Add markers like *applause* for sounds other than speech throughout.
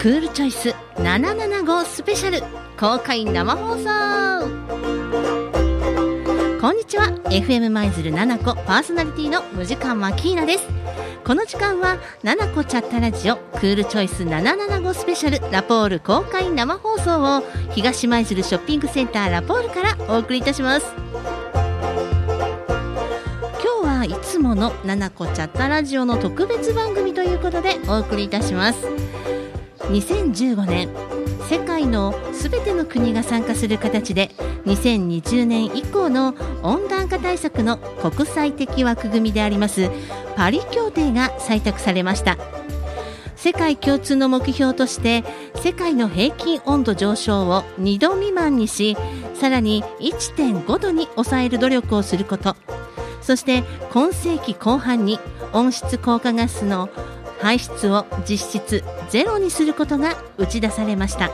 クールチョイス775スペシャル。公開生放送。こんにちは。FM 舞鶴7子パーソナリティのムジカマキーナです。この時間は7個チャットラジオクールチョイス775スペシャル。ラポール公開生放送を東舞鶴ショッピングセンターラポールからお送りいたします。今日はいつもの7個チャットラジオの特別番組ということでお送りいたします。2015年世界のすべての国が参加する形で2020年以降の温暖化対策の国際的枠組みでありますパリ協定が採択されました。世界共通の目標として世界の平均温度上昇を2度未満にしさらに1.5度に抑える努力をすること。そして今世紀後半に温室効果ガスの排出を実質ゼロにすることが打ち出されました。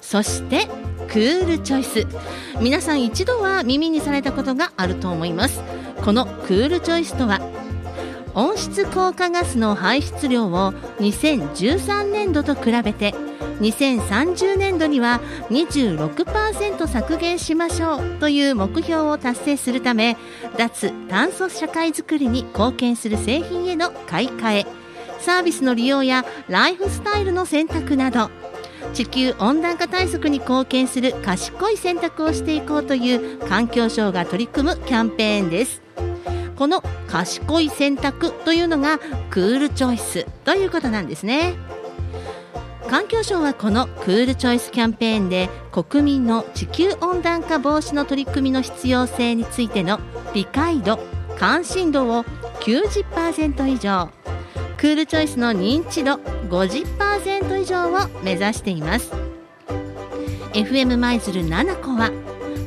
そしてクールチョイス。皆さん一度は耳にされたことがあると思います。このクールチョイスとは温室効果ガスの排出量を2013年度と比べて2030年度には26%削減しましょうという目標を達成するため脱炭素社会づくりに貢献する製品への買い替え。サービスの利用やライフスタイルの選択など地球温暖化対策に貢献する賢い選択をしていこうという環境省が取り組むキャンペーンです。この賢い選択というのがクールチョイスということなんですね。環境省はこのクールチョイスキャンペーンで国民の地球温暖化防止の取り組みの必要性についての理解度関心度を90%以上。クールチョイスの認知度50%以上を目指しています。FM 舞鶴7個は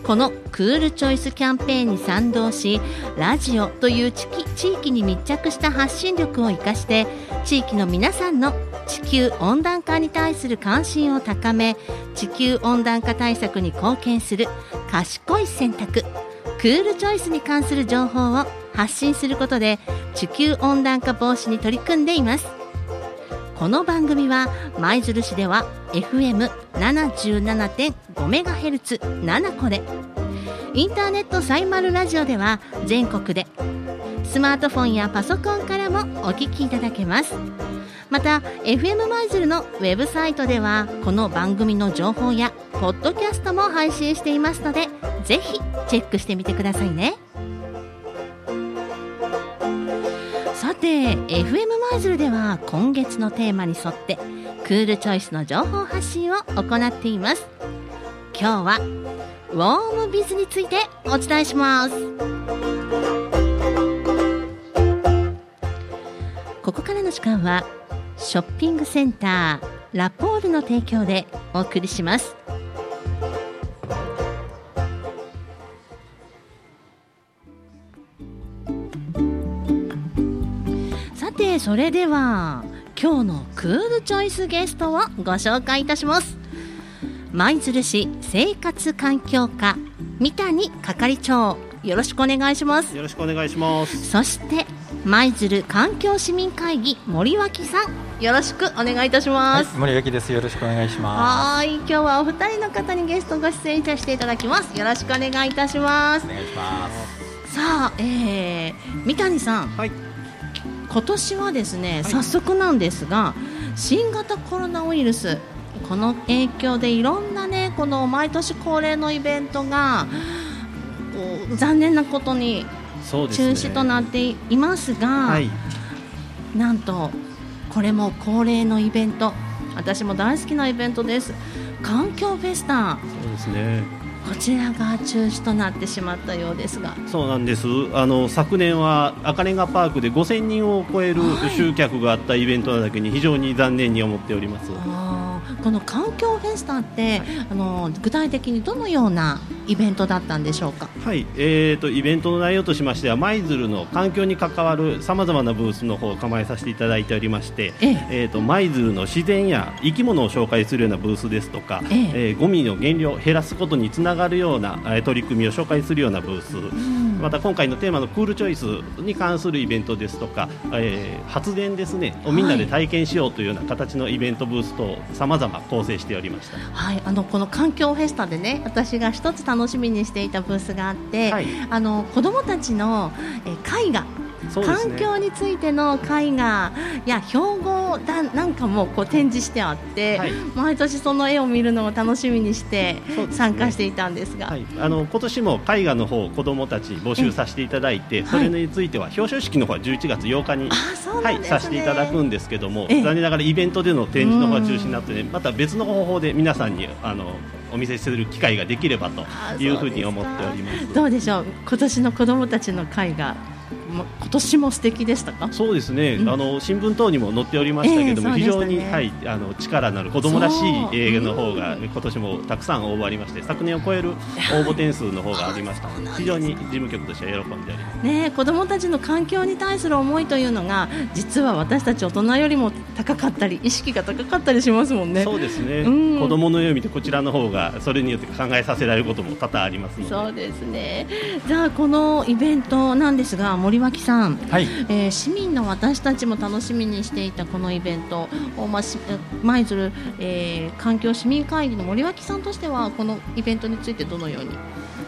このクールチョイスキャンペーンに賛同しラジオという地域に密着した発信力を生かして地域の皆さんの地球温暖化に対する関心を高め地球温暖化対策に貢献する賢い選択クールチョイスに関する情報を発信することで地球温暖化防止に取り組んでいます。この番組は舞鶴市では FM77.5MHz7 個でインターネットサイマルラジオでは全国でスマートフォンやパソコンからもお聞きいただけます。また FM 舞鶴のウェブサイトではこの番組の情報やポッドキャストも配信していますのでぜひチェックしてみてくださいね。さて FM 舞鶴では今月のテーマに沿ってクールチョイスの情報発信を行っています。今日はウォームビズについてお伝えします。ここからの時間はショッピングセンターラポールの提供でお送りします。それでは今日のクールチョイスゲストをご紹介いたします。舞鶴市生活環境課三谷係長よろしくお願いします。よろしくお願いします。そして舞鶴環境市民会議森脇さんよろしくお願いいたします、はい、森脇です。よろしくお願いします。はい今日はお二人の方にゲストご出演させていただきます。よろしくお願いいたします。お願いします。さあ、えー、三谷さん、はい、今年はですね、はい、早速なんですが新型コロナウイルスこの影響でいろんなねこの毎年恒例のイベントが残念なことに中止となっていますが、ねはい、なんとこれも恒例のイベント。私も大好きなイベントです。環境フェスタ。そうですねこちらが中止となってしまったようですが。そうなんです。あの昨年は赤レンガパークで5000人を超える集客があったイベントなだけに非常に残念に思っております、はいこの環境フェスタって、はい、あの具体的にどのようなイベントだったんでしょうか？はい、えーと、イベントの内容としましては舞鶴の環境に関わるさまざまなブースの方を構えさせていただいておりまして、ええ。ーと舞鶴の自然や生き物を紹介するようなブースですとか、ええ。えー、ゴミの減量を減らすことにつながるような、えー、取り組みを紹介するようなブース、うん、また今回のテーマのクールチョイスに関するイベントですとか、えー、発電ですねをみんなで体験しようというような形のイベントブースとさまざま構成しておりました、はい、あのこの環境フェスタでね私が一つ楽しみにしていたブースがあって、はい、あの子どもたちの、え絵画ね、環境についての絵画や標語だなんかもこう展示してあって、はい、毎年その絵を見るのを楽しみにして参加していたんですが、ねはい、あの今年も絵画の方子どもたち募集させていただいてそれについては表彰式の方は11月8日に、はい、させていただくんですけども残念ながらイベントでの展示の方が中止になってねまた別の方法で皆さんにあのお見せする機会ができればというふうに思っております。どうでしょう。今年の子どもたちの会が今年も素敵でしたか？そうですね、うん、あの新聞等にも載っておりましたけども、えーね、非常に、はい、あの力のある子供らしい映画の方が今年もたくさん応募ありまして昨年を超える応募点数の方がありました。ので非常に事務局としては喜んでおります、ね、子供たちの環境に対する思いというのが実は私たち大人よりも高かったり意識が高かったりしますもんね。そうですね、うん、子供の絵を見てこちらの方がそれによって考えさせられることも多々ありますそうですね。じゃあこのイベントなんですが森脇さん、はい。えー、市民の私たちも楽しみにしていたこのイベント。舞鶴、えー、環境市民会議の森脇さんとしてはこのイベントについてどのように？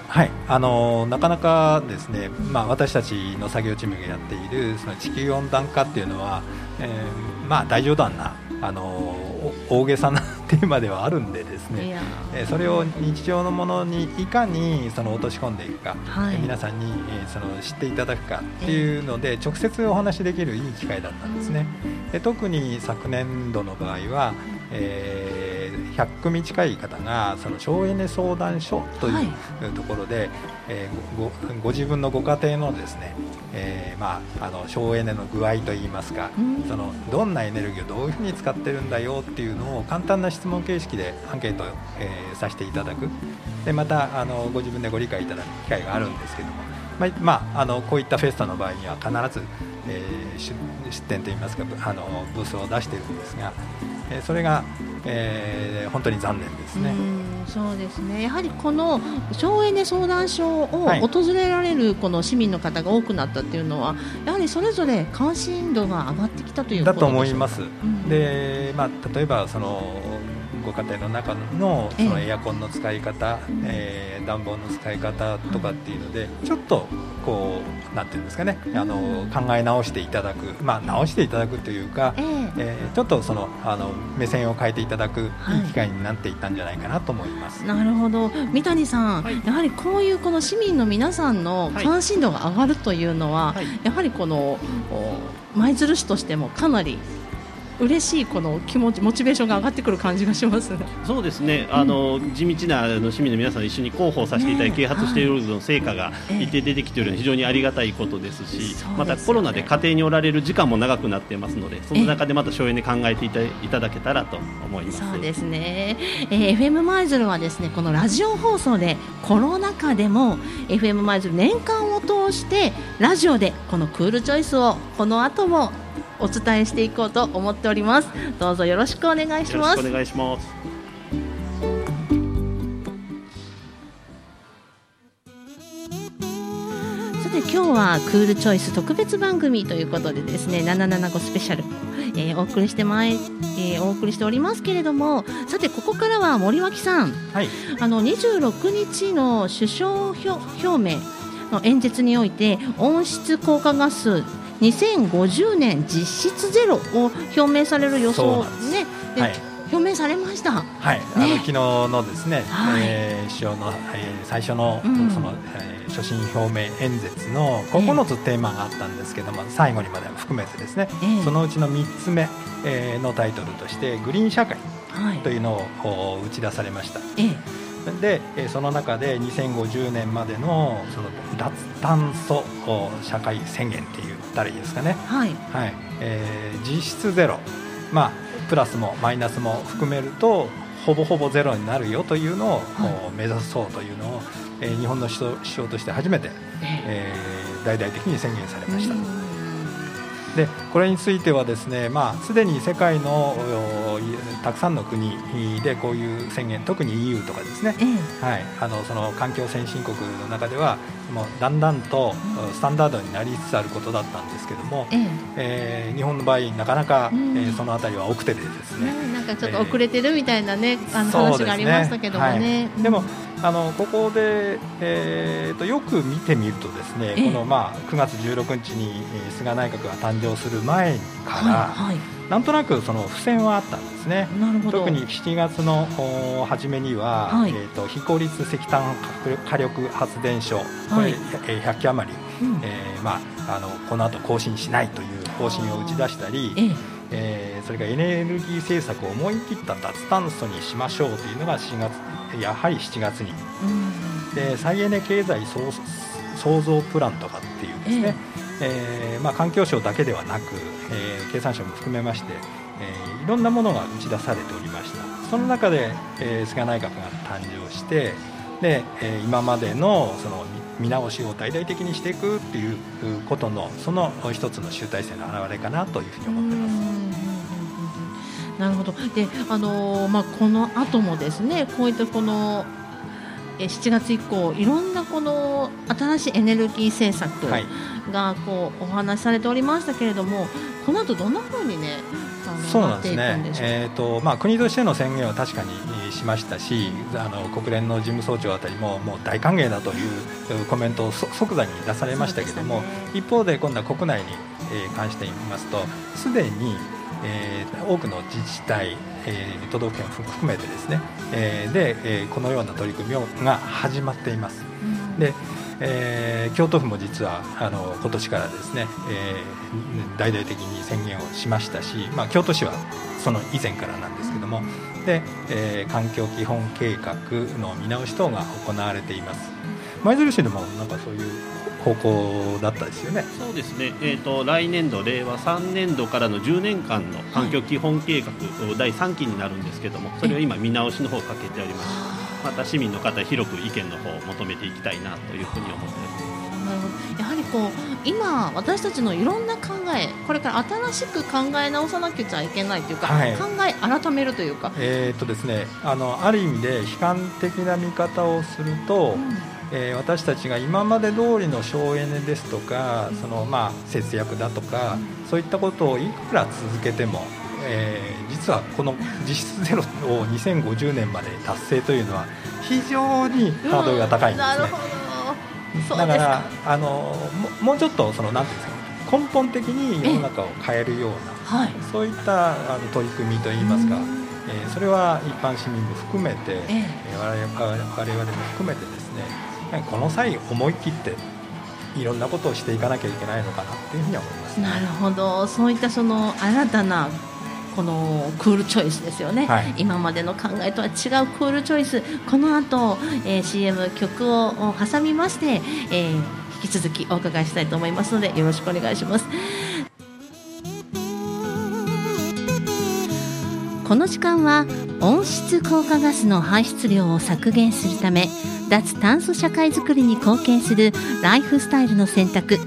はい。あのなかなかですね、まあ、私たちの作業チームがやっているその地球温暖化っていうのは、えーまあ、大冗談なあの大げさなテーマではあるんでですね、えそれを日常のものにいかにその落とし込んでいくか、はい、皆さんに、えその知っていただくかっていうので直接お話しできるいい機会だったんですね。で特に昨年度の場合は、えー100組近い方がその省エネ相談所というところで、はい、えー、ごご自分のご家庭のですね、えー、まあ、あの省エネの具合といいますか、うん、そのどんなエネルギーをどういうふうに使ってるんだよっていうのを簡単な質問形式でアンケート、えー、させていただく。でまたあのご自分でご理解いただく機会があるんですけども、まあ、まあ、あのこういったフェスタの場合には必ず、えー、出店といいますかあのブースを出しているんですが、えー、それがえー、本当に残念ですね。そうですね。やはりこの省エネ相談所を訪れられるこの市民の方が多くなったっていうのは、やはりそれぞれ関心度が上がってきたというだと思います。うん、で、まあ、例えばそのご家庭の中のそのエアコンの使い方、えー、暖房の使い方とかっていうのでちょっとこうなんていうんですかねあの考え直していただく、まあ、直していただくというか、えー、えー、ちょっとそのあの目線を変えていただくい。い機会になっていったんじゃないかなと思います。はい、なるほど。三谷さん、はい、やはりこういうこの市民の皆さんの関心度が上がるというのは、はい、やはりこの舞鶴市としてもかなり嬉しいこの気持ちモチベーションが上がってくる感じがします、ね、そうですね、あの、地道なあの市民の皆さん一緒に広報させていただき、啓発しているの成果が一定出てきているのは非常にありがたいことですし、またコロナで家庭におられる時間も長くなっていますのでその中でまた省エネ考えていただけたらと思います。そうですね、えー、FM 舞鶴はですねこのラジオ放送でコロナ禍でも FM 舞鶴年間を通してラジオでこのクールチョイスをこの後もお伝えしていこうと思っております。どうぞよろしくお願いします。お願いします。さて今日はクールチョイス特別番組ということでですね775スペシャルえー、お送りしてまい、えー、お送りしておりますけれどもさてここからは森脇さん、はい、あの26日の首相表明の演説において温室効果ガス2050年実質ゼロを表明される予想ね。はい、表明されました。はい、ね、あの昨日のですね、はい、えー、首相の、えー、最初の、うん、その、えー、所信表明演説の9つテーマがあったんですけども、えー、最後にまで含めてですね、えー、そのうちの3つ目、えー、のタイトルとしてグリーン社会というのを、打ち出されました。えーでその中で2050年までのその脱炭素社会宣言って言ったらいいですかね、はい。はい。えー、実質ゼロ、まあプラスもマイナスも含めるとほぼほぼゼロになるよというのを、はい、目指そうというのを、えー、日本の首相として初めて、えー、大々的に宣言されました。でこれについてはですね、まあ、すでに世界のたくさんの国でこういう宣言特に EU とかですね、えはい、あのその環境先進国の中ではもうだんだんとスタンダードになりつつあることだったんですけども、ええ。えー、日本の場合なかなか、うん、えー、そのあたりは奥手でですね、なんかちょっと遅れてるみたいなね、あの話がありましたけどもね。ねはい、でもあのここで、えーと、よく見てみるとですね、この、まあ、9月16日に菅内閣が誕生する前から、はいはい、なんとなくその付箋はあったんですね。特に7月の初めには、はい、えーと、非効率石炭火力発電所、これ、100基余り、うん、えー、まあ、あのこの後更新しないという方針を打ち出したり、ええ。えー、それからエネルギー政策を思い切った脱炭素にしましょうというのが4月やはり7月に、うん、で再エネ経済創造プランとかっていうですね、ええ。ー、まあ、環境省だけではなく、えー、経産省も含めまして、えー、いろんなものが打ち出されておりました。その中で、えー、菅内閣が誕生してで、えー、今までのその見直しを大々的にしていくっていうことのその一つの集大成の表れかなというふうに思ってます。なるほど。で、あのー、まあ、この後もですねこういったこの7月以降いろんなこの新しいエネルギー政策がこうお話しされておりましたけれどもこの後どんなふうにねそうなんですね、えーとまあ、国としての宣言は確かにしましたしあの国連の事務総長あたりももう大歓迎だというコメントを即座に出されましたけれども、ね、一方で今度は国内に、え関して言いますとすでに、えー、多くの自治体、えー、都道府県含めてですね、えー、で、えー、このような取り組みが始まっています。うん、でえー、京都府も実はあの今年からですね、えー、大々的に宣言をしましたし、まあ、京都市はその以前からなんですけどもで、えー、環境基本計画の見直し等が行われています。舞鶴市でもなんかそういう方向だったですよね。そうですね、えーと、来年度、令和3年度からの10年間の環境基本計画、はい、第3期になるんですけどもそれを今、見直しの方をかけております。また市民の方広く意見の方を求めていきたいなというふうに思っておりますやはりこう今、私たちのいろんな考えこれから新しく考え直さなきゃいけないというか、はい、考え改めるというか、えー、っとですね、あのある意味で悲観的な見方をすると、うん、えー、私たちが今まで通りの省エネですとか、そのまあ、節約だとか、うん、そういったことをいくら続けてもえー、実はこの *laughs* 実質ゼロを2050年まで達成というのは非常にハードルが高いんですね。うん、だからあのもうちょっとそのなんていうんですか根本的に世の中を変えるような、はい、そういったあの取り組みといいますか、えー、それは一般市民も含めて、えー、我々も含めてですねこの際思い切っていろんなことをしていかなきゃいけないのかなっていうふうに思います、ね、なるほど。そういったその新たなこのクールチョイスですよね、はい、今までの考えとは違うクールチョイス。この後、えー、CM 曲を挟みまして、えー、引き続きお伺いしたいと思いますのでよろしくお願いします。この時間は温室効果ガスの排出量を削減するため脱炭素社会づくりに貢献するライフスタイルの選択。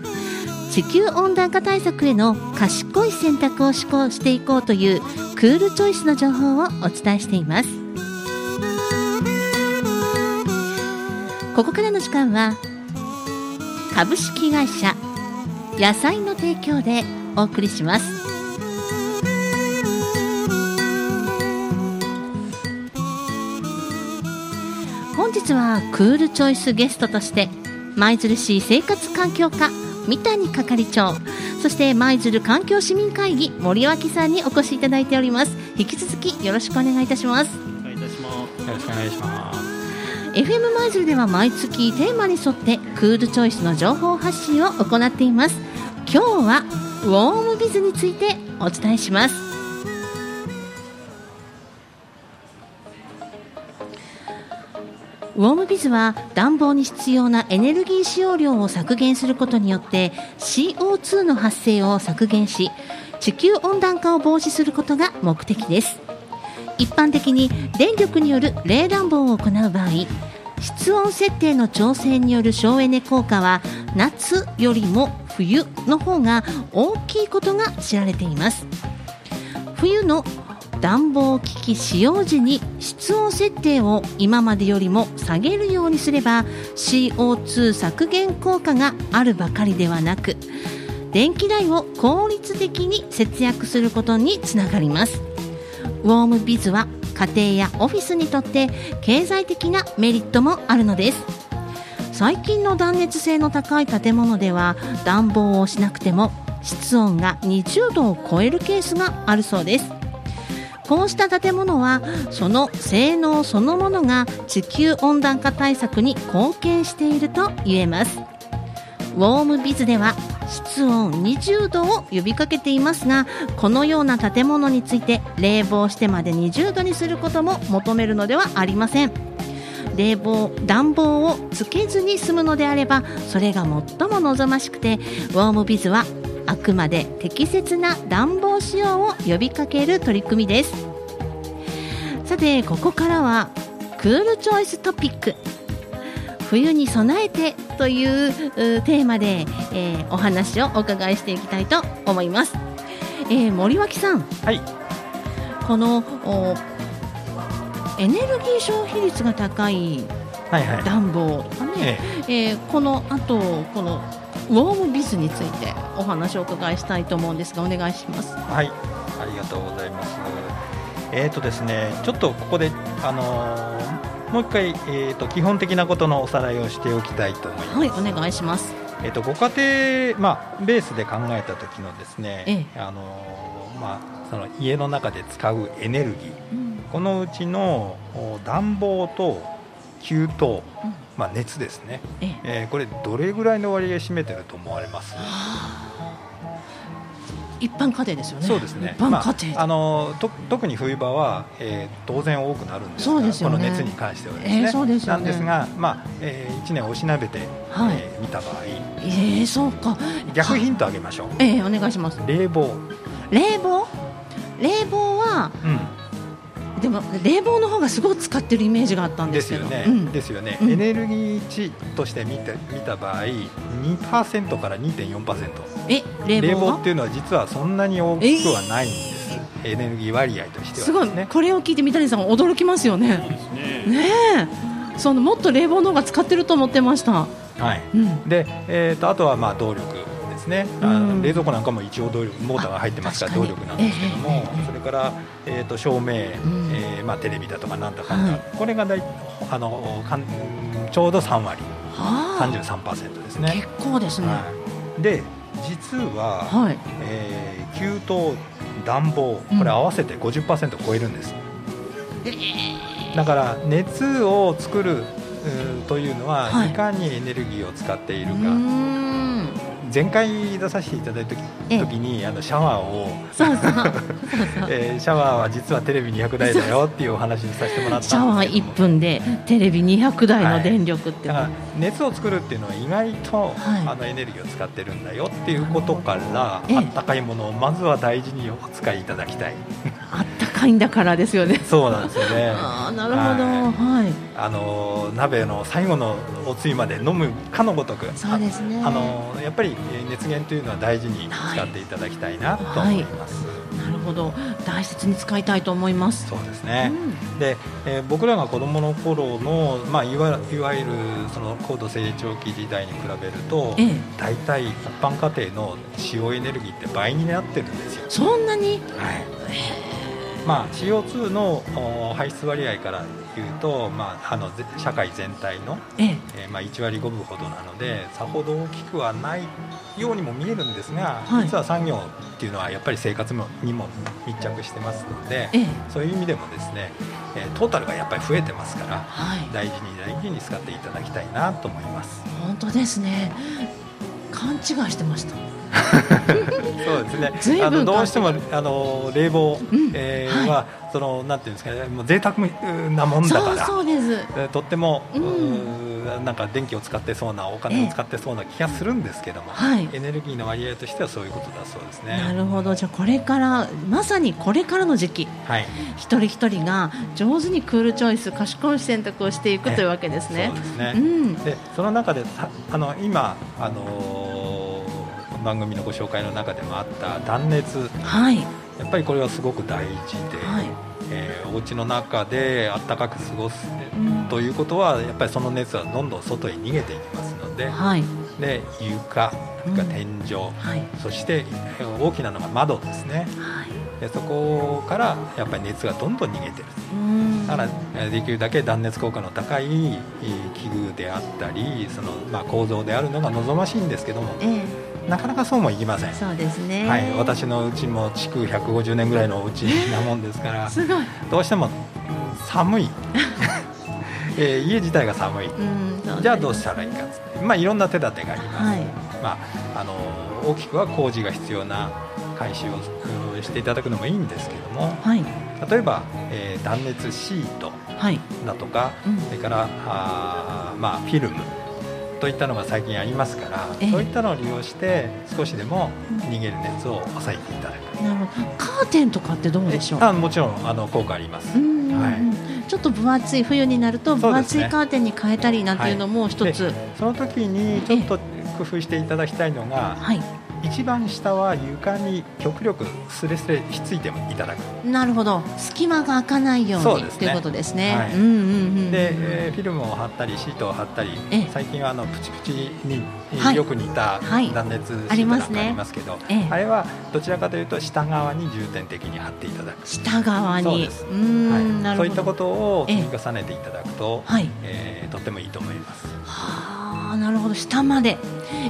地球温暖化対策への賢い選択を施行していこうというクールチョイスの情報をお伝えしています。ここからの時間は株式会社野菜の提供でお送りします。日はクールチョイスゲストとして舞鶴市生活環境課三谷係長そして舞鶴環境市民会議森脇さんにお越しいただいております。引き続きよろしくお願いいたします。お願いいたします。よろしくお願いします。FM 舞鶴では毎月テーマに沿ってクールチョイスの情報発信を行っています。今日はウォームビズについてお伝えしますウォームビズは暖房に必要なエネルギー使用量を削減することによって CO2 の発生を削減し地球温暖化を防止することが目的です。一般的に電力による冷暖房を行う場合室温設定の調整による省エネ効果は夏よりも冬の方が大きいことが知られています。冬の暖房機器使用時に室温設定を今までよりも下げるようにすれば CO2 削減効果があるばかりではなく電気代を効率的に節約することにつながります。ウォームビズは家庭やオフィスにとって経済的なメリットもあるのです。最近の断熱性の高い建物では暖房をしなくても室温が20度を超えるケースがあるそうです。こうした建物はその性能そのものが地球温暖化対策に貢献していると言えます。ウォームビズでは室温20度を呼びかけていますがこのような建物について冷房してまで20度にすることも求めるのではありません。冷房暖房をつけずに済むのであればそれが最も望ましくてウォームビズはあくまで適切な暖房使用を呼びかける取り組みです。さてここからはクールチョイストピック。冬に備えてというテーマで、えー、お話をお伺いしていきたいと思います、えー、森脇さん、はい、このエネルギー消費率が高い暖房とかね、はいはい、えー、このあとこのウォームビズについてお話をお伺いしたいと思うんですがお願いします。はい。ありがとうございます。えーとですねちょっとここであのー、もう一回、えーと、基本的なことのおさらいをしておきたいと思います。はいお願いします。えーと、ご家庭、まあ、ベースで考えた時のですね、ええ、あのー、まあ、その家の中で使うエネルギー、うん、このうちの暖房と給湯、うんまあ、熱ですね、ええー、これどれぐらいの割合占めてると思われます？一般家庭ですよね。そうですね。一般家庭、まあ、あのと特に冬場は、えー、当然多くなるんですが、ね、この熱に関してはですね。えー、そうですよね。なんですが、まあ、えー、一年おしなべて、はい、えー、見た場合、えー、そうか。逆ヒントあげましょう。ええー、お願いします。冷房。冷房？冷房は、うん、でも冷房の方がすごい使ってるイメージがあったんですけど。ですよね、うん、ですよね、うん、エネルギー値として見て見た場合2%から2.4%え冷冷房っていうのは実はそんなに大きくはないんです、え？ー、エネルギー割合としては、ね、すごい。これを聞いて三谷さん驚きますよね。ねえ。そのもっと冷房の方が使ってると思ってました。はい、うん、で、えーと、あとはまあ動力ですね、うん、冷蔵庫なんかも一応動力モーターが入ってますから動力なんですけども、えー、それから、えーと、照明、うん、えー、まあ、テレビだとかなんだかんだ、はい、これがだいあのかんちょうど3割。33%ですね。結構ですね、はい、で実は、はい、えー、給湯暖房これ合わせて50%超えるんです、うん、だから熱を作るというのは、はい、いかにエネルギーを使っているか前回出させていただいた時にあのシャワーを。*laughs* えシャワーは実はテレビ200台だよ。っていうお話にさせてもらったんですシャワー1分でテレビ200台の電力って、はい、熱を作るっていうのは意外と、はい、あのエネルギーを使ってるんだよっていうことからあったかいものをまずは大事にお使いいただきたい。あったかいんだからですよね。そうなんですよね。*laughs* あなるほど。はい、あの鍋の最後のおつゆまで飲むかのごとくそうですね。あのやっぱり熱源というのは大事に使っていただきたいなと思います、はい。なるほど。大切に使いたいと思います。そうですね、うん、で、えー、僕らが子どもの頃の、まあ、いわいわゆるその高度成長期時代に比べると、ええ、大体一般家庭の使用エネルギーって倍になってるんですよ。そんなに、はいまあ、CO2 の排出割合から言うと、まあ、あの社会全体の、ええ。えー、まあ、1割5分ほどなのでさほど大きくはないようにも見えるんですが、はい、実は産業っていうのはやっぱり生活にも密着してますので、ええ、そういう意味でもですね、えー、トータルがやっぱり増えてますから、はい、大事に大事に使っていただきたいなと思います。本当ですね。勘違いしてました *laughs* そうですね。あのどうしてもあの冷房、うん、えー、は、そのなんていうんですかね、もう贅沢なもんだから、そうです。とっても、うん、なんか電気を使ってそうなお金を使ってそうな気がするんですけども、はい、エネルギーの割合としてはそういうことだそうですね。なるほど。じゃあこれからまさにこれからの時期、はい、一人一人が上手にクールチョイス賢い選択をしていくというわけですね。そうですね、うん、でその中であの今あのー、番組のご紹介の中でもあった断熱、はい、やっぱりこれはすごく大事で。はい。えー、お家の中で暖かく過ごす、ということはやっぱりその熱はどんどん外に逃げていきますのではい、で床が天井、うん。はい、そして大きなのが窓ですね、はい、でそこからやっぱり熱がどんどん逃げてる。だからできるだけ断熱効果の高い器具であったりその、まあ、構造であるのが望ましいんですけども、えーなかなかそうもいきません。そうですね、はい、私のうちも築150年ぐらいのお家なもんですからすごい。どうしても寒い、*laughs* えー、家自体が寒い、じゃあどうしたらいいかっつって、まあ、いろんな手立てがあります、はい、まあ、あの大きくは工事が必要な改修をしていただくのもいいんですけども、はい、例えば、えー、断熱シートだとか、はいうん、それからあ、まあ、フィルムといったのが最近ありますから、そういったのを利用して少しでも逃げる熱を抑えていただく、なるほど。カーテンとかってどうでしょう？あもちろんあの効果あります、はい、ちょっと分厚い冬になると分厚いカーテンに変えたりなんていうのも一つ、はい、その時にちょっと工夫していただきたいのが、はい、一番下は床に極力すれすれひっついてもいただく。なるほど。隙間が開かないようにと、ね、いうことですね、はい。うんうんうん、で、えー、フィルムを貼ったりシートを貼ったり最近はあのプチプチによく似た断熱シートがありますけど、ね、あれはどちらかというと下側に重点的に貼っていただく。下側に。そううんはい、そういったことを積み重ねていただくと、はい、えー、とってもいいと思います。はあなるほど。下まで。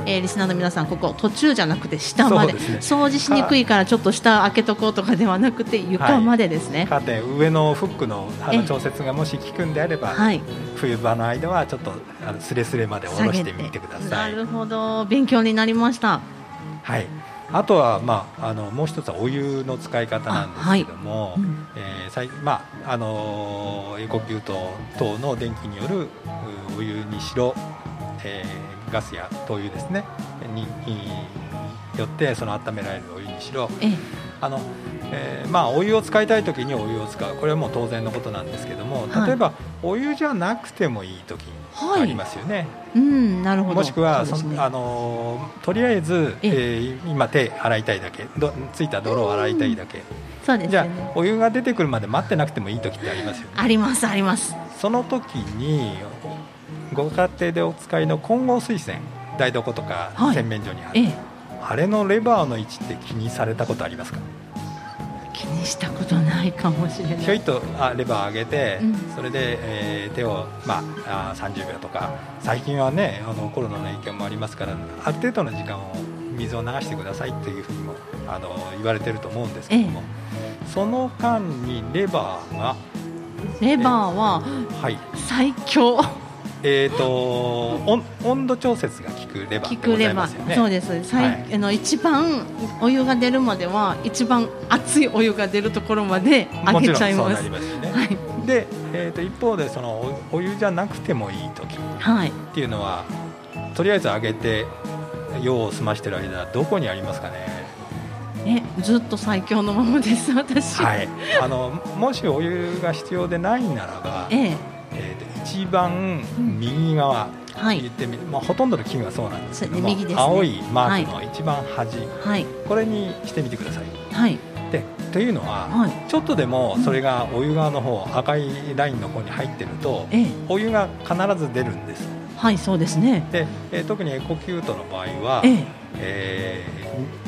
えー、リスナーの皆さんここ途中じゃなくて下まで、ね、掃除しにくいからちょっと下開けとこうとかではなくて床までですね、はい、カーテン上のフックのあの調節がもし効くんであれば、はい、冬場の間はちょっとあのスレスレまで下ろしてみてください。なるほど。勉強になりました。はい。あとは、まあ、あのもう一つはお湯の使い方なんですけども、はい。うん、えー、まああのエコキュート等の電気によるお湯にしろ、えーガスや灯油ですね。によってその温められるお湯にしろ。あの、えー、まあお湯を使いたい時にお湯を使う。これはもう当然のことなんですけども例えば、お湯じゃなくてもいい時ありますよね、はい、うんなるほど。もしくはそ、ね、あのとりあえず、えー、今手洗いたいだけ。どついた泥を洗いたいだけ、そうです、ね、じゃあお湯が出てくるまで待ってなくてもいい時ってありますよね。ありますあります。その時にご家庭でお使いの混合水栓台所とか洗面所にある、はい、あれのレバーの位置って気にされたことありますか？気にしたことないかもしれない。ひょいとあレバー上げて、うん、それで、えー、手を、まあ、あ30秒とか。最近はねあのコロナの影響もありますからある程度の時間を水を流してくださいというふうにもあの言われてると思うんですけども、ええ、その間にレバーがレバーは最強、はいえーと、温温度調節が効くレバーでね。そうです。はい、あの一番お湯が出るまでは一番熱いお湯が出るところまで上げちゃいます。すね、はい。で、えーと、一方でそのお湯じゃなくてもいい時っていうのは、はい、とりあえず上げて用を済ましてる間どこにありますかね？えずっと最強のままです私。はい。あのもしお湯が必要でないならば。えええー、一番右側、はい、言ってみまあ、ほとんどの器具がそうなんですけども、ね、青いマークの一番端、はい、これにしてみてください。はい、でというのは、はい、ちょっとでもそれがお湯側の方、赤いラインの方に入ってると、ええ、お湯が必ず出るんです。はいそうですね。で、えー、特にエコキュートの場合は、ええ。え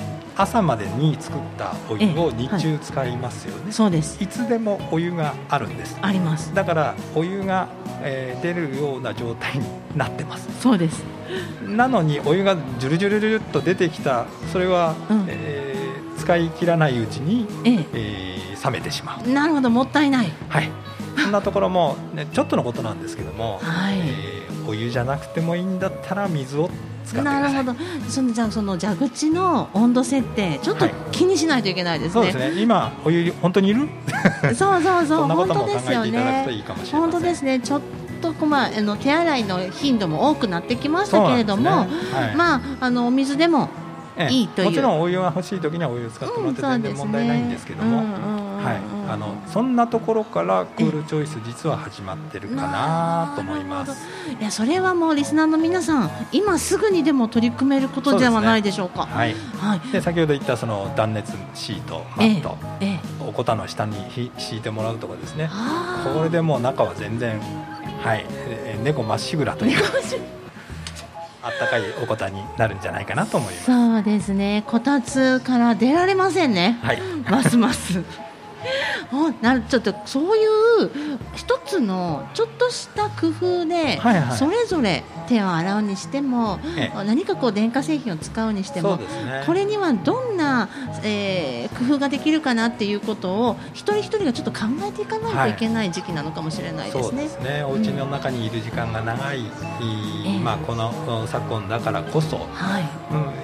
ー朝までに作ったお湯を日中使いますよね、はい、そうです。いつでもお湯があるんです。あります。だからお湯が、えー、出るような状態になってます。そうです。なのにお湯がジュルジュルジュルっと出てきたそれは、うん、えー、使い切らないうちに、ええ。えー、冷めてしまう。なるほどもったいない。はい。そんなところも、ね、ちょっとのことなんですけども、はい、えー、お湯じゃなくてもいいんだったら水をなるほど。そのじゃあその蛇口の温度設定ちょっと気にしないといけないですね、はい、そうですね。今お湯本当にいる？*laughs* そうそうそう。本当ですよね。本当ですね。ちょっとまあ、あの手洗いの頻度も多くなってきましたけれども、ねはい、まあ、あのお水でもいいという、もちろんお湯が欲しい時にはお湯を使ってもらって全然問題ないんですけども、はい、あのそんなところからクールチョイス実は始まってるかなと思います。いやそれはもうリスナーの皆さん今すぐにでも取り組めることではないでしょうか、ね、はい、はい、で先ほど言ったその断熱シートマット、ええおこたの下に敷いてもらうとかですね。これでもう中は全然はい、え猫まっしぐらというあったかいおこたになるんじゃないかなと思います。そうですね。こたつから出られませんね。はい。ますます *laughs* あなちょっとそういう一つのちょっとした工夫で、はいはい、それぞれ手を洗うにしても、何かこう電化製品を使うにしても、ね、これにはどんな、えー、工夫ができるかなっていうことを一人一人がちょっと考えていかないといけない時期なのかもしれないですね。はい、すね。お家の中にいる時間が長い、うん、まあ、この昨今だからこそ、はい。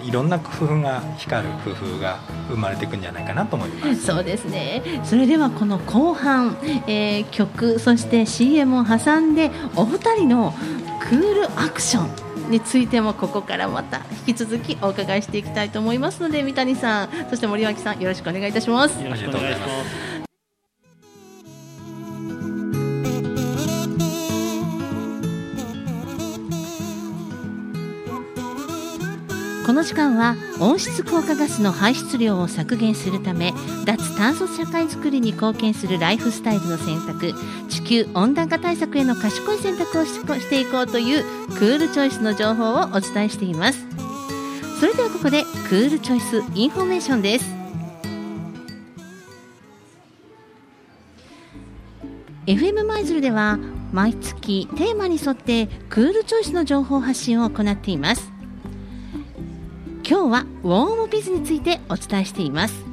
うん、いろんな工夫が光る工夫が生まれていくんじゃないかなと思います。そうですねそれではこの後半、えー、曲そして CM を挟んでお二人のクールアクションについてもここからまた引き続きお伺いしていきたいと思いますので三谷さんそして森脇さんよろしくお願いいたします。よろしくお願いします。の時間は温室効果ガスの排出量を削減するため脱炭素社会づくりに貢献するライフスタイルの選択地球温暖化対策への賢い選択をしていこうというクールチョイスの情報をお伝えしています。それではここでクールチョイスインフォメーションです。FM 舞鶴では毎月テーマに沿ってクールチョイスの情報発信を行っています。今日はウォームビズについてお伝えしています。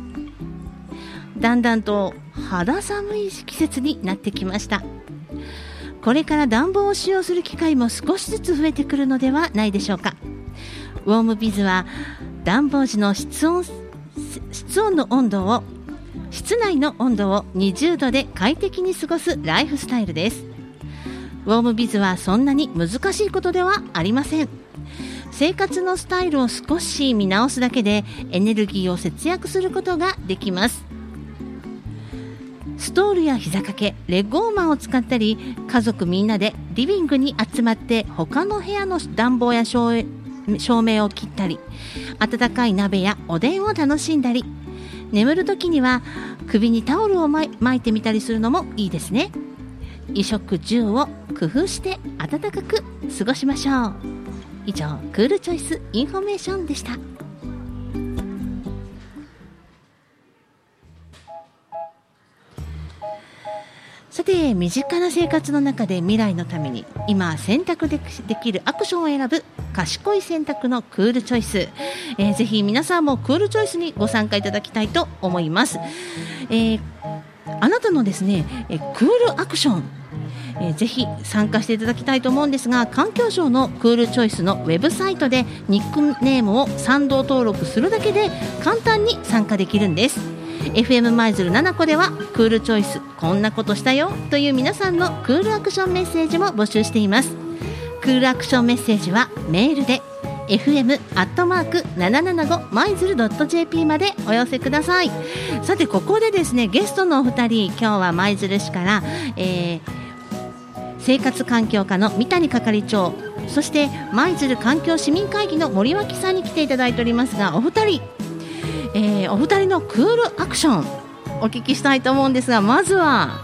だんだんと肌寒い季節になってきました。これから暖房を使用する機会も少しずつ増えてくるのではないでしょうか。ウォームビズは暖房時の室温室温の温度を室内の温度を20度で快適に過ごすライフスタイルです。ウォームビズはそんなに難しいことではありません。生活のスタイルを少し見直すだけでエネルギーを節約することができます。ストールや膝掛けレッグウォーマーを使ったり家族みんなでリビングに集まって他の部屋の暖房や照明を切ったり温かい鍋やおでんを楽しんだり眠る時には首にタオルを巻いてみたりするのもいいですね。衣食住を工夫して暖かく過ごしましょう。以上クールチョイスインフォメーションでした。さて身近な生活の中で未来のために今選択できるアクションを選ぶ賢い選択のクールチョイス、えー、ぜひ皆さんもクールチョイスにご参加いただきたいと思います、えー、あなたのですね、えクールアクションえー、ぜひ参加していただきたいと思うんですが環境省のクールチョイスのウェブサイトでニックネームを賛同登録するだけで簡単に参加できるんです。FM 舞鶴7個ではクールチョイスこんなことしたよという皆さんのクールアクションメッセージも募集しています。クールアクションメッセージはメールで fm アットマーク775マイズルドット jp までお寄せください。さてここでですねゲストのお二人今日は舞鶴市から、えー生活環境課の三谷係長そして舞鶴環境市民会議の森脇さんに来ていただいておりますがお二人、えー、お二人のクールアクションお聞きしたいと思うんですがまずは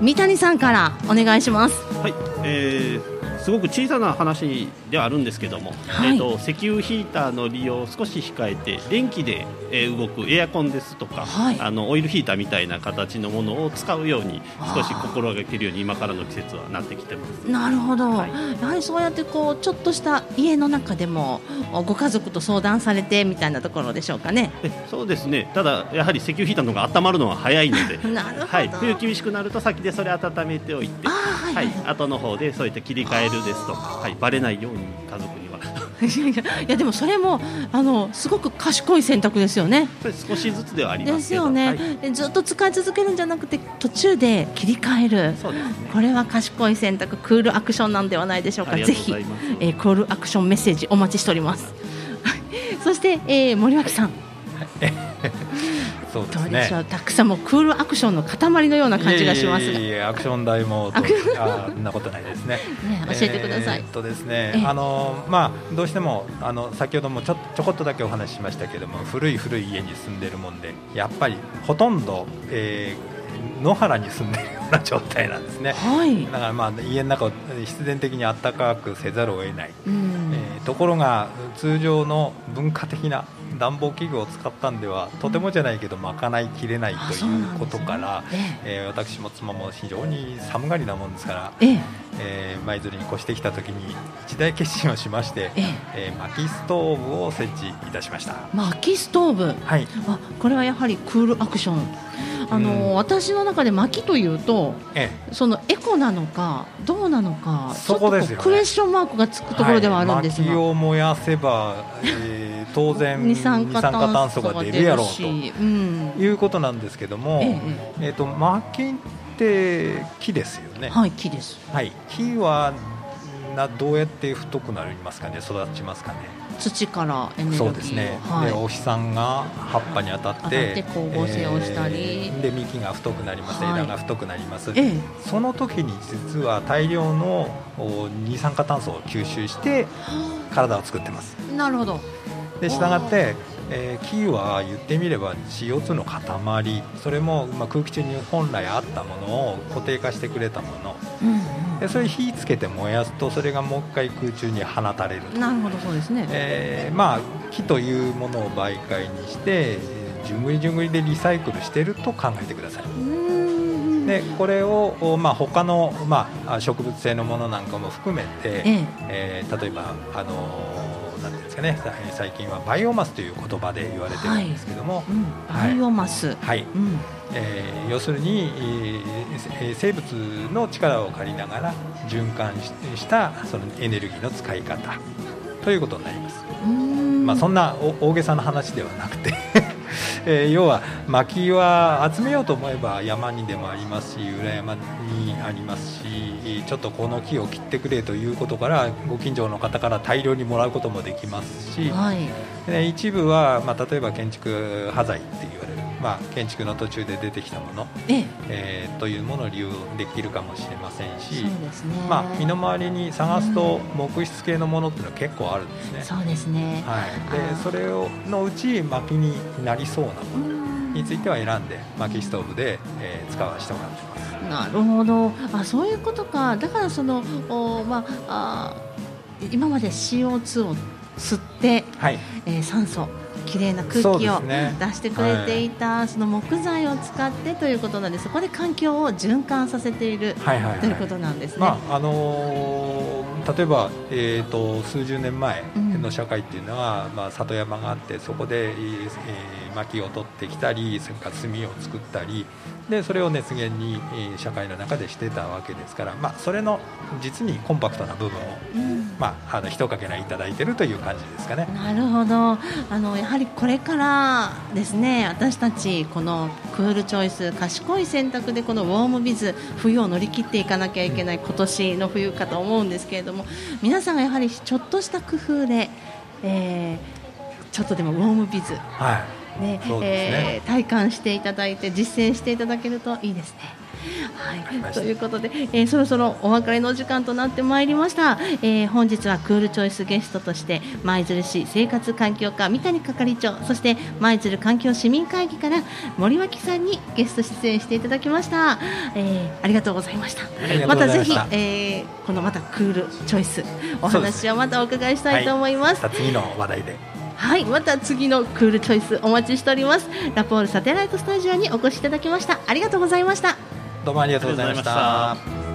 三谷さんからお願いします。はい、えーすごく小さな話ではあるんですけども、はい、えーと、石油ヒーターの利用を少し控えて電気で、えー、動くエアコンですとか、はい、あのオイルヒーターみたいな形のものを使うように少し心がけるように今からの季節はなってきてます。なるほど、はい、やはりそうやってこうちょっとした家の中でもご家族と相談されてみたいなところでしょうかね。そうですね。ただやはり石油ヒーターの方が温まるのは早いので *laughs* なるほど、はい、冬厳しくなると先でそれ温めておいて、はい、はい、後の方でそういった切り替えるですとか、はい、バレないように家族には *laughs* いやでもそれもあのすごく賢い選択ですよね。少しずつではありますですよね、はい、ずっと使い続けるんじゃなくて途中で切り替える。そうですね。これは賢い選択、クールアクションなんではないでしょうか。ぜひ、えー、クールアクションメッセージお待ちしております。そして、えー、森脇さん。そうですね。うたくさんもクールアクションの塊のような感じがしますいやアクション台もあんなことないですね。ね教えてください。えー、とですね、あのまあどうしてもあの先ほどもちょちょこっとだけお話ししましたけども古い古い家に住んでるもんでやっぱりほとんど、えー、野原に住んでいるような状態なんですね、はい、だからまあ家の中を必然的に暖かくせざるを得ない、うん、えー、ところが通常の文化的な暖房器具を使ったんではとてもじゃないけど賄いきれないということから、ねえー、私も妻も非常に寒がりなもんですから、えええー、舞鶴に越してきた時に一大決心をしまして、ええー、薪ストーブを設置いたしました薪ストーブ、はい、あこれはやはりクールアクションあの、うん、私の中で薪というと、ええ、そのエコなのかどうなのかそこですよ、ね、クエスチョンマークがつくところではあるんですが、はい、薪を燃やせば、えー、当然酸化炭素が出るやろうと、うん、いうことなんですけども、えええーと、薪って木ですよね。はい木です。はい、木はなどうやって太くなりますかね？育ちますかね？土からエネルギーそうですね、はい、でお日さんが葉っぱに当たって光合成をしたり、えー、で幹が太くなります、はい、枝が太くなります、ええ、その時に実は大量の二酸化炭素を吸収して体を作ってます。なるほどでしたがってえー、木は言ってみれば CO2 の塊。それも、まあ、空気中に本来あったものを固定化してくれたもの、うんうん、でそれ火つけて燃やすとそれがもう一回空中に放たれるなるほどそうですね、えー、まあ、木というものを媒介にしてじゅんぐりじゅんぐりでリサイクルしてると考えてください。でこれを、まあ、他の、まあ、植物性のものなんかも含めて、ええ。えー、例えば、あのーなんていうんですかね。最近はバイオマスという言葉で言われてるんですけども、はい。うんバイオマス。はい、うん、えー、要するに、えー、生物の力を借りながら循環したそのエネルギーの使い方ということになります。まあ、そんな大げさな話ではなくてえー、要は薪は集めようと思えば山にでもありますし裏山にありますしちょっとこの木を切ってくれということからご近所の方から大量にもらうこともできますし、はい、一部は、まあ、例えば建築端材って言われる、まあ、建築の途中で出てきたもの、ええ。ー、というものを利用できるかもしれませんし、ね、まあ、身の回りに探すと木質系のものっていうのは結構あるんですね。そうですね、はい、でそれをのうち薪になりそうなものについては選んで薪ストーブで、えー、使わせてもらってます。なるほど。あそういうことか。だからそのお、まあ、あ今まで CO2 を吸って、はい。えー、酸素きれいな空気を出してくれていた、ねその木材を使ってということなんでそこで環境を循環させている、はいはいはい、ということなんですね。まああのー、例えば、えーと、数十年前の社会っていうのは、うん、まあ、里山があってそこで、えー、薪を取ってきたりそれから炭を作ったりでそれを熱源に、えー、社会の中でしてたわけですから、まあ、それの実にコンパクトな部分を、うん、まあ、あの一かけらいただいてるという感じですかね。なるほど。あのやはりこれからですね私たちこのクールチョイス賢い選択でこのウォームビズ冬を乗り切っていかなきゃいけない今年の冬かと思うんですけれども皆さんがやはりちょっとした工夫で、えー、ちょっとでもウォームビズ、はいねね。えー、体感していただいて実践していただけるといいですね。はい、ということで、えー、そろそろお別れの時間となってまいりました、えー、本日はクールチョイスゲストとして舞鶴市生活環境課三谷係長そして舞鶴環境市民会議から森脇さんにゲスト出演していただきました、えー、ありがとうございました。また。ぜひ、えー、このまたクールチョイスお話をまたお伺いしたいと思います、はい、次の話題ではい、また次のクールチョイスお待ちしております。ラポールサテライトスタジオにお越しいただきました。ありがとうございました。どうもありがとうございました。